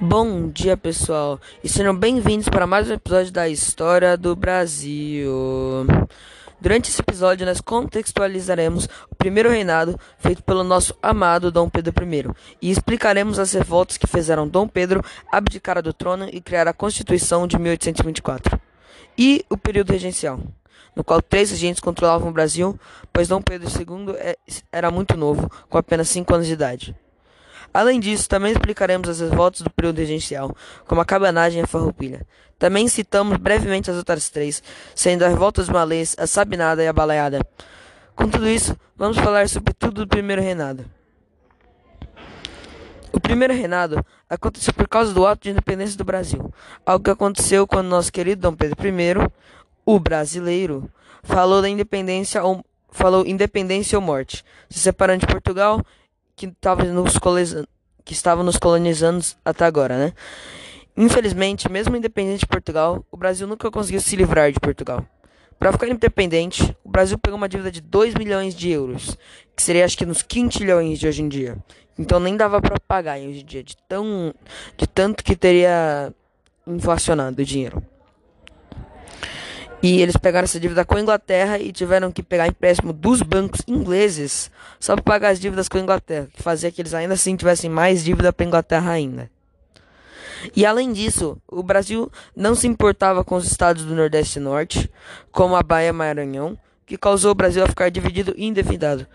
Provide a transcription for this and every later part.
Bom dia, pessoal, e sejam bem-vindos para mais um episódio da História do Brasil. Durante esse episódio, nós contextualizaremos o primeiro reinado feito pelo nosso amado Dom Pedro I e explicaremos as revoltas que fizeram Dom Pedro abdicar do trono e criar a Constituição de 1824 e o período regencial, no qual três regentes controlavam o Brasil, pois Dom Pedro II é, era muito novo, com apenas 5 anos de idade. Além disso, também explicaremos as revoltas do período regencial, como a cabanagem e a farroupilha. Também citamos brevemente as outras três, sendo a revolta dos malês, a sabinada e a balaiada. Com tudo isso, vamos falar sobre tudo do primeiro reinado. O primeiro reinado aconteceu por causa do ato de independência do Brasil, algo que aconteceu quando nosso querido Dom Pedro I, o brasileiro, falou da independência ou falou independência ou morte, se separando de Portugal que estava nos, que estava nos colonizando até agora, né? Infelizmente, mesmo independente de Portugal, o Brasil nunca conseguiu se livrar de Portugal. Para ficar independente, o Brasil pegou uma dívida de 2 milhões de euros, que seria acho que nos quintilhões de hoje em dia. Então nem dava para pagar hoje em dia, de, tão, de tanto que teria inflacionado o dinheiro. E eles pegaram essa dívida com a Inglaterra e tiveram que pegar empréstimo dos bancos ingleses só para pagar as dívidas com a Inglaterra, que fazia que eles ainda assim tivessem mais dívida para a Inglaterra ainda. E além disso, o Brasil não se importava com os estados do Nordeste e Norte, como a Bahia e Maranhão, que causou o Brasil a ficar dividido e endividado.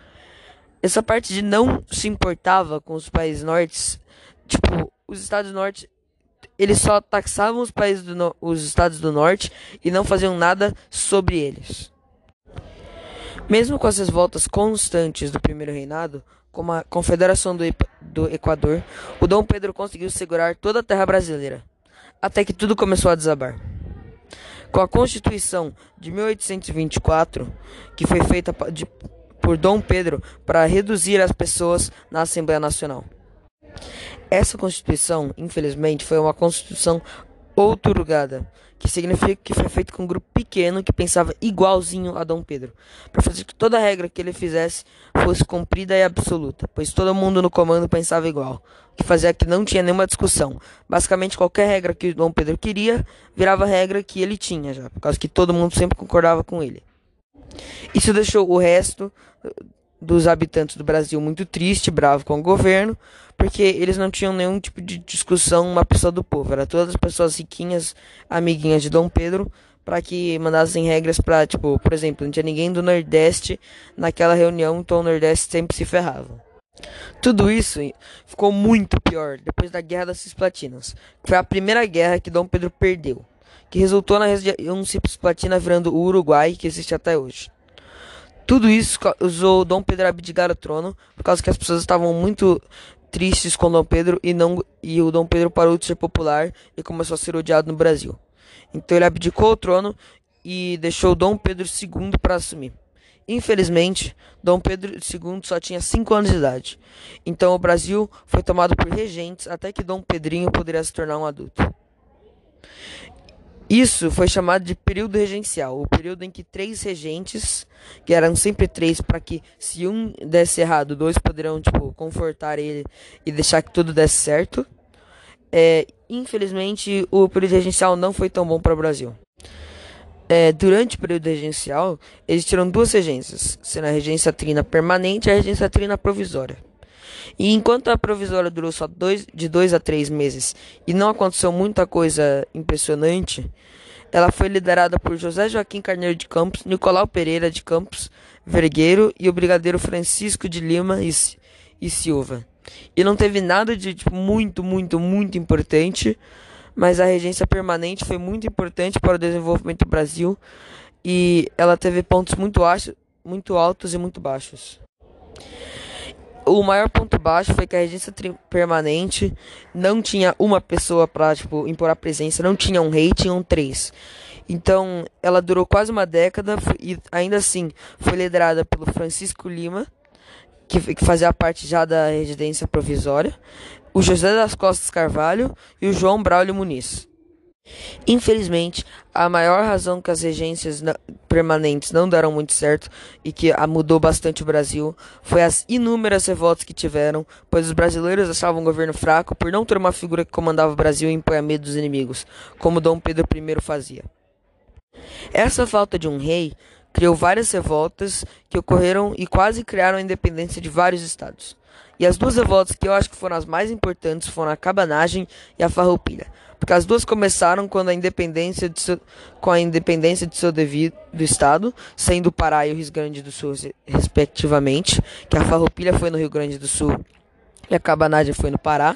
Essa parte de não se importava com os países nortes, tipo, os estados do norte eles só taxavam os países do os estados do norte e não faziam nada sobre eles. Mesmo com essas voltas constantes do primeiro reinado, como a Confederação do, do Equador, o Dom Pedro conseguiu segurar toda a terra brasileira, até que tudo começou a desabar. Com a Constituição de 1824, que foi feita de, por Dom Pedro para reduzir as pessoas na Assembleia Nacional. Essa Constituição, infelizmente, foi uma Constituição outorgada, que significa que foi feita com um grupo pequeno que pensava igualzinho a Dom Pedro, para fazer que toda regra que ele fizesse fosse cumprida e absoluta, pois todo mundo no comando pensava igual, o que fazia que não tinha nenhuma discussão. Basicamente, qualquer regra que Dom Pedro queria virava regra que ele tinha já, por causa que todo mundo sempre concordava com ele. Isso deixou o resto dos habitantes do Brasil muito triste, bravo com o governo, porque eles não tinham nenhum tipo de discussão uma pessoa do povo, era todas as pessoas riquinhas, amiguinhas de Dom Pedro, para que mandassem regras para, tipo, por exemplo, não tinha ninguém do Nordeste naquela reunião, então o Nordeste sempre se ferrava. Tudo isso ficou muito pior depois da Guerra das Cisplatinas, que foi a primeira guerra que Dom Pedro perdeu, que resultou na região Cisplatina virando o Uruguai, que existe até hoje. Tudo isso usou Dom Pedro abdicar o trono, por causa que as pessoas estavam muito tristes com Dom Pedro e não e o Dom Pedro parou de ser popular e começou a ser odiado no Brasil. Então ele abdicou o trono e deixou Dom Pedro II para assumir. Infelizmente, Dom Pedro II só tinha 5 anos de idade. Então o Brasil foi tomado por regentes até que Dom Pedrinho poderia se tornar um adulto. Isso foi chamado de período regencial, o período em que três regentes, que eram sempre três, para que se um desse errado, dois poderiam tipo confortar ele e deixar que tudo desse certo. É, infelizmente, o período regencial não foi tão bom para o Brasil. É, durante o período regencial, existiram duas regências, sendo a regência trina permanente e a regência trina provisória. E enquanto a provisória durou só dois, de dois a três meses e não aconteceu muita coisa impressionante, ela foi liderada por José Joaquim Carneiro de Campos, Nicolau Pereira de Campos Vergueiro e o brigadeiro Francisco de Lima e, e Silva. E não teve nada de tipo, muito, muito, muito importante, mas a regência permanente foi muito importante para o desenvolvimento do Brasil e ela teve pontos muito, muito altos e muito baixos. O maior ponto baixo foi que a regência permanente não tinha uma pessoa para tipo, impor a presença, não tinha um rei, tinham três. Então, ela durou quase uma década e ainda assim foi liderada pelo Francisco Lima, que, que fazia parte já da residência provisória, o José das Costas Carvalho e o João Braulio Muniz. Infelizmente, a maior razão que as regências permanentes não deram muito certo e que mudou bastante o Brasil foi as inúmeras revoltas que tiveram, pois os brasileiros achavam o governo fraco por não ter uma figura que comandava o Brasil e impunha medo dos inimigos, como Dom Pedro I fazia. Essa falta de um rei criou várias revoltas que ocorreram e quase criaram a independência de vários estados. E as duas revoltas que eu acho que foram as mais importantes foram a cabanagem e a farroupilha, porque as duas começaram quando a independência seu, com a independência de seu devido estado, sendo o Pará e o Rio Grande do Sul respectivamente, que a farroupilha foi no Rio Grande do Sul e a cabanagem foi no Pará.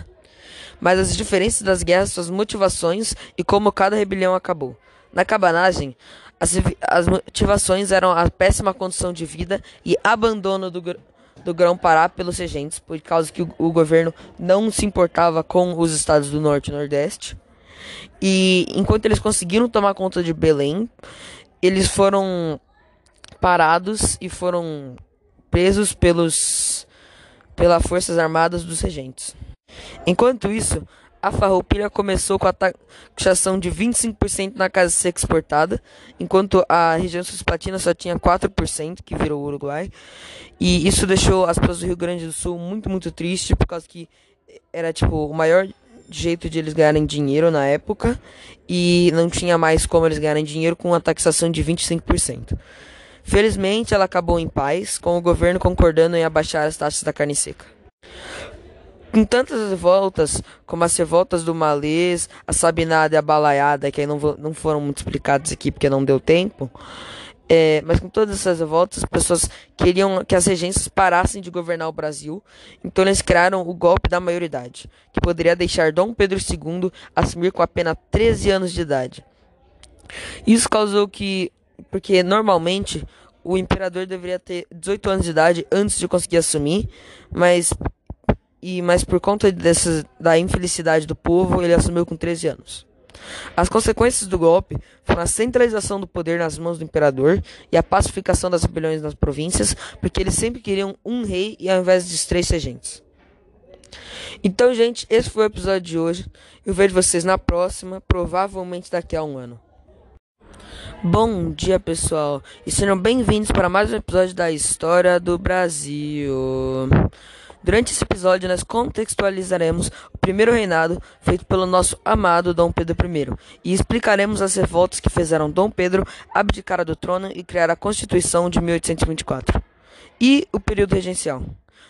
Mas as diferenças das guerras, suas motivações e como cada rebelião acabou. Na cabanagem, as, as motivações eram a péssima condição de vida e abandono do, do Grão-Pará pelos regentes, por causa que o, o, governo não se importava com os estados do Norte e Nordeste. E enquanto eles conseguiram tomar conta de Belém, eles foram parados e foram presos pelos pelas forças armadas dos regentes. Enquanto isso, a farroupilha começou com a taxação de 25% na casa seca exportada, enquanto a região cisplatina só tinha 4%, que virou Uruguai. E isso deixou as pessoas do Rio Grande do Sul muito, muito tristes, por causa que era tipo o maior jeito de eles ganharem dinheiro na época e não tinha mais como eles ganharem dinheiro com a taxação de 25%. Felizmente, ela acabou em paz, com o governo concordando em abaixar as taxas da carne seca. Com tantas revoltas, como as revoltas do Malês, a Sabinada e a Balaiada, que aí não, não foram muito explicadas aqui porque não deu tempo, é, mas com todas essas revoltas, as pessoas queriam que as regências parassem de governar o Brasil, então eles criaram o golpe da maioridade, que poderia deixar Dom Pedro II assumir com apenas 13 anos de idade. Isso causou que, porque normalmente o imperador deveria ter 18 anos de idade antes de conseguir assumir, mas e mas por conta dessa, da infelicidade do povo, ele assumiu com 13 anos. As consequências do golpe foram a centralização do poder nas mãos do imperador e a pacificação das rebeliões nas províncias, porque eles sempre queriam um rei e ao invés de três regentes. Então, gente, esse foi o episódio de hoje. Eu vejo vocês na próxima, provavelmente daqui a um ano. Bom dia, pessoal, e sejam bem-vindos para mais um episódio da História do Brasil. Durante esse episódio, nós contextualizaremos o primeiro reinado feito pelo nosso amado Dom Pedro I e explicaremos as revoltas que fizeram Dom Pedro abdicar do trono e criar a Constituição de 1824 e o período regencial,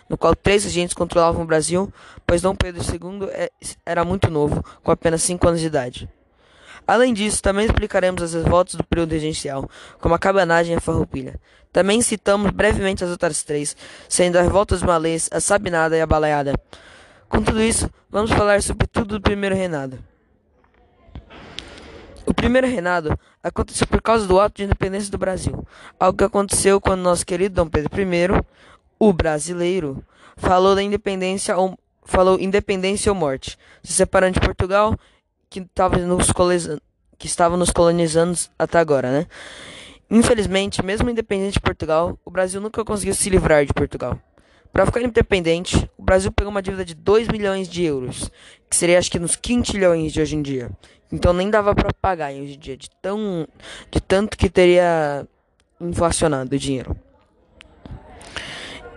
no qual três regentes controlavam o Brasil, pois Dom Pedro II é, era muito novo, com apenas 5 anos de idade. Além disso, também explicaremos as revoltas do período regencial, como a cabanagem e a farroupilha. Também citamos brevemente as outras três, sendo a revolta dos malês, a sabinada e a balaiada. Com tudo isso, vamos falar sobre tudo do primeiro reinado. O primeiro reinado aconteceu por causa do ato de independência do Brasil, algo que aconteceu quando nosso querido Dom Pedro I, o brasileiro, falou da independência ou, falou independência ou morte, se separando de Portugal que estava nos, que estava nos colonizando até agora, né? Infelizmente, mesmo independente de Portugal, o Brasil nunca conseguiu se livrar de Portugal. Para ficar independente, o Brasil pegou uma dívida de 2 milhões de euros, que seria acho que nos quintilhões de hoje em dia. Então nem dava para pagar hoje em dia, de, tão, de tanto que teria inflacionado o dinheiro.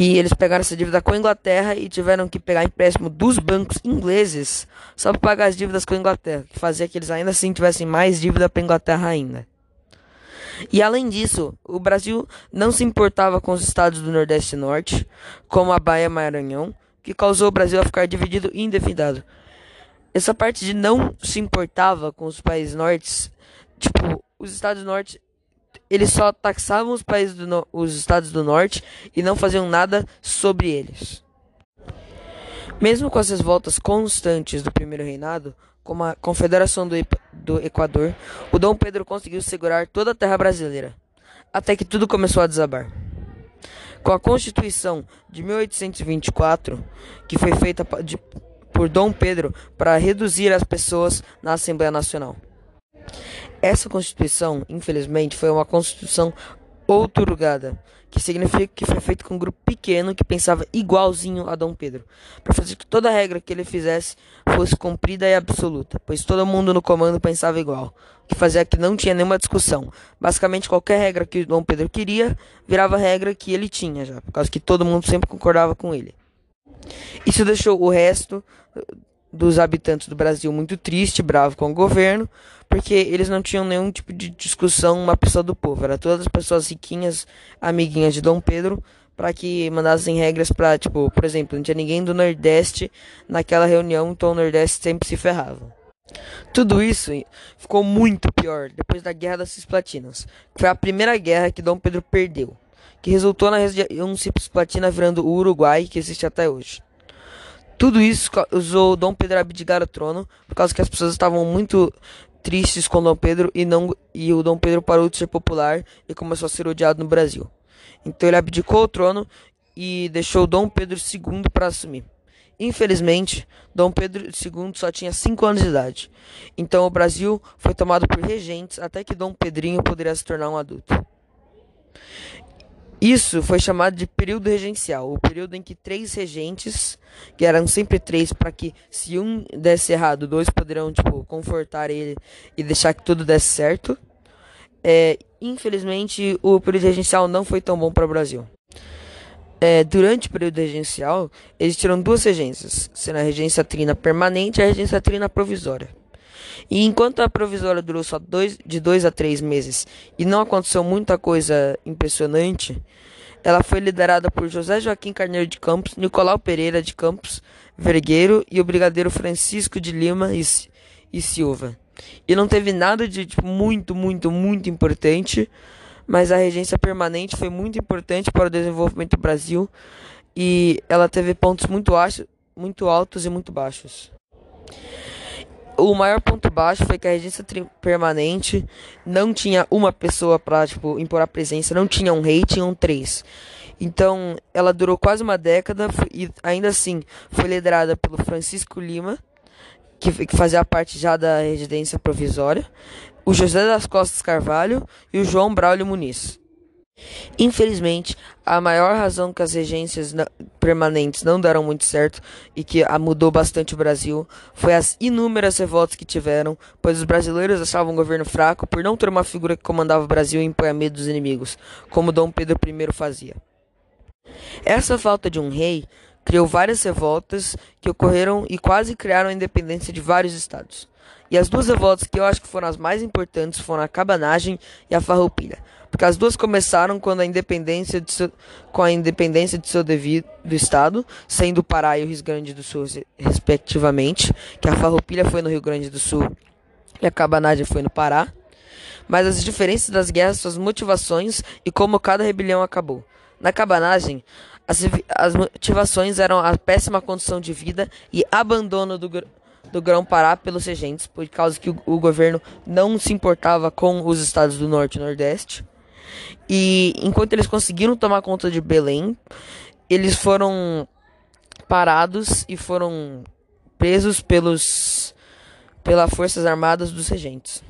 E eles pegaram essa dívida com a Inglaterra e tiveram que pegar empréstimo dos bancos ingleses só para pagar as dívidas com a Inglaterra, que fazia que eles ainda assim tivessem mais dívida para a Inglaterra ainda. E além disso, o Brasil não se importava com os estados do Nordeste e Norte, como a Bahia e Maranhão, que causou o Brasil a ficar dividido e endividado. Essa parte de não se importava com os países nortes, tipo, os estados do norte eles só taxavam os países do os estados do norte e não faziam nada sobre eles. Mesmo com essas voltas constantes do primeiro reinado, como a Confederação do, do Equador, o Dom Pedro conseguiu segurar toda a terra brasileira, até que tudo começou a desabar. Com a Constituição de 1824, que foi feita de, por Dom Pedro para reduzir as pessoas na Assembleia Nacional. Essa Constituição, infelizmente, foi uma Constituição outorgada, que significa que foi feita com um grupo pequeno que pensava igualzinho a Dom Pedro, para fazer que toda regra que ele fizesse fosse cumprida e absoluta, pois todo mundo no comando pensava igual, o que fazia que não tinha nenhuma discussão. Basicamente, qualquer regra que Dom Pedro queria virava regra que ele tinha já, por causa que todo mundo sempre concordava com ele. Isso deixou o resto dos habitantes do Brasil muito triste, bravo com o governo, porque eles não tinham nenhum tipo de discussão uma pessoa do povo, era todas as pessoas riquinhas, amiguinhas de Dom Pedro, para que mandassem regras para, tipo, por exemplo, não tinha ninguém do Nordeste naquela reunião, então o Nordeste sempre se ferrava. Tudo isso ficou muito pior depois da Guerra das Cisplatinas, que foi a primeira guerra que Dom Pedro perdeu, que resultou na região Cisplatina virando o Uruguai, que existe até hoje. Tudo isso usou Dom Pedro abdicar o trono, por causa que as pessoas estavam muito tristes com Dom Pedro e não e o Dom Pedro parou de ser popular e começou a ser odiado no Brasil. Então ele abdicou o trono e deixou Dom Pedro II para assumir. Infelizmente, Dom Pedro II só tinha 5 anos de idade. Então o Brasil foi tomado por regentes até que Dom Pedrinho poderia se tornar um adulto. Isso foi chamado de período regencial, o período em que três regentes, que eram sempre três, para que se um desse errado, dois poderão tipo confortar ele e deixar que tudo desse certo. É, infelizmente, o período regencial não foi tão bom para o Brasil. É, durante o período regencial, existiram duas regências, sendo a regência trina permanente e a regência trina provisória. E enquanto a provisória durou só dois, de dois a três meses e não aconteceu muita coisa impressionante, ela foi liderada por José Joaquim Carneiro de Campos, Nicolau Pereira de Campos Vergueiro e o brigadeiro Francisco de Lima e, e Silva. E não teve nada de tipo, muito, muito, muito importante, mas a regência permanente foi muito importante para o desenvolvimento do Brasil e ela teve pontos muito, muito altos e muito baixos o maior ponto baixo foi que a regência permanente não tinha uma pessoa para tipo, impor a presença, não tinha um rei, tinham três. Então, ela durou quase uma década e ainda assim foi liderada pelo Francisco Lima, que, que fazia parte já da residência provisória, o José das Costas Carvalho e o João Braulio Muniz. Infelizmente, a maior razão que as regências permanentes não deram muito certo e que mudou bastante o Brasil foi as inúmeras revoltas que tiveram, pois os brasileiros achavam o governo fraco por não ter uma figura que comandava o Brasil e impunha medo dos inimigos, como Dom Pedro I fazia. Essa falta de um rei criou várias revoltas que ocorreram e quase criaram a independência de vários estados. E as duas revoltas que eu acho que foram as mais importantes foram a cabanagem e a farroupilha porque as duas começaram quando a independência de seu, com a independência de seu devido estado, sendo o Pará e o Rio Grande do Sul respectivamente, que a Farroupilha foi no Rio Grande do Sul e a Cabanagem foi no Pará. Mas as diferenças das guerras, suas motivações e como cada rebelião acabou. Na cabanagem, as, as motivações eram a péssima condição de vida e abandono do, do Grão-Pará pelos regentes, por causa que o, o, governo não se importava com os estados do Norte e Nordeste. E enquanto eles conseguiram tomar conta de Belém, eles foram parados e foram presos pelos pelas forças armadas dos regentes.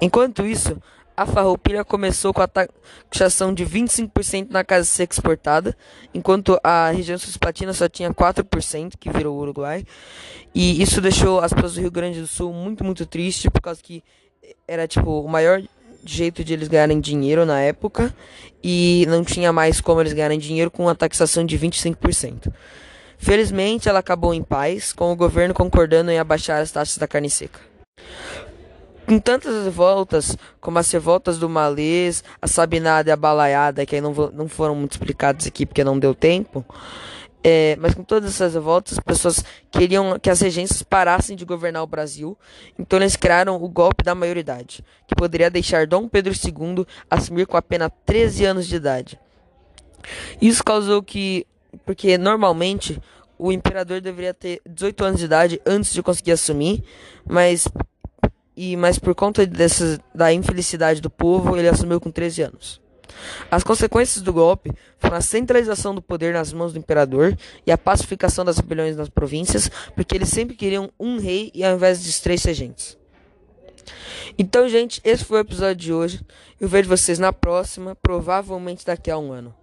Enquanto isso, a farroupilha começou com a taxação de 25% na casa seca exportada, enquanto a região cisplatina só tinha 4%, que virou o Uruguai. E isso deixou as pessoas do Rio Grande do Sul muito, muito tristes, por causa que era tipo o maior jeito de eles ganharem dinheiro na época e não tinha mais como eles ganharem dinheiro com a taxação de 25%. Felizmente, ela acabou em paz, com o governo concordando em abaixar as taxas da carne seca. Com tantas revoltas, como as revoltas do Malês, a Sabinada e a Balaiada, que aí não, não foram muito explicadas aqui porque não deu tempo, é, mas com todas essas revoltas, as pessoas queriam que as regências parassem de governar o Brasil, então eles criaram o golpe da maioridade, que poderia deixar Dom Pedro II assumir com apenas 13 anos de idade. Isso causou que, porque normalmente o imperador deveria ter 18 anos de idade antes de conseguir assumir, mas e mas por conta dessa da infelicidade do povo, ele assumiu com 13 anos. As consequências do golpe foram a centralização do poder nas mãos do imperador e a pacificação das rebeliões nas províncias, porque eles sempre queriam um rei e ao invés de três regentes. Então, gente, esse foi o episódio de hoje. Eu vejo vocês na próxima, provavelmente daqui a um ano.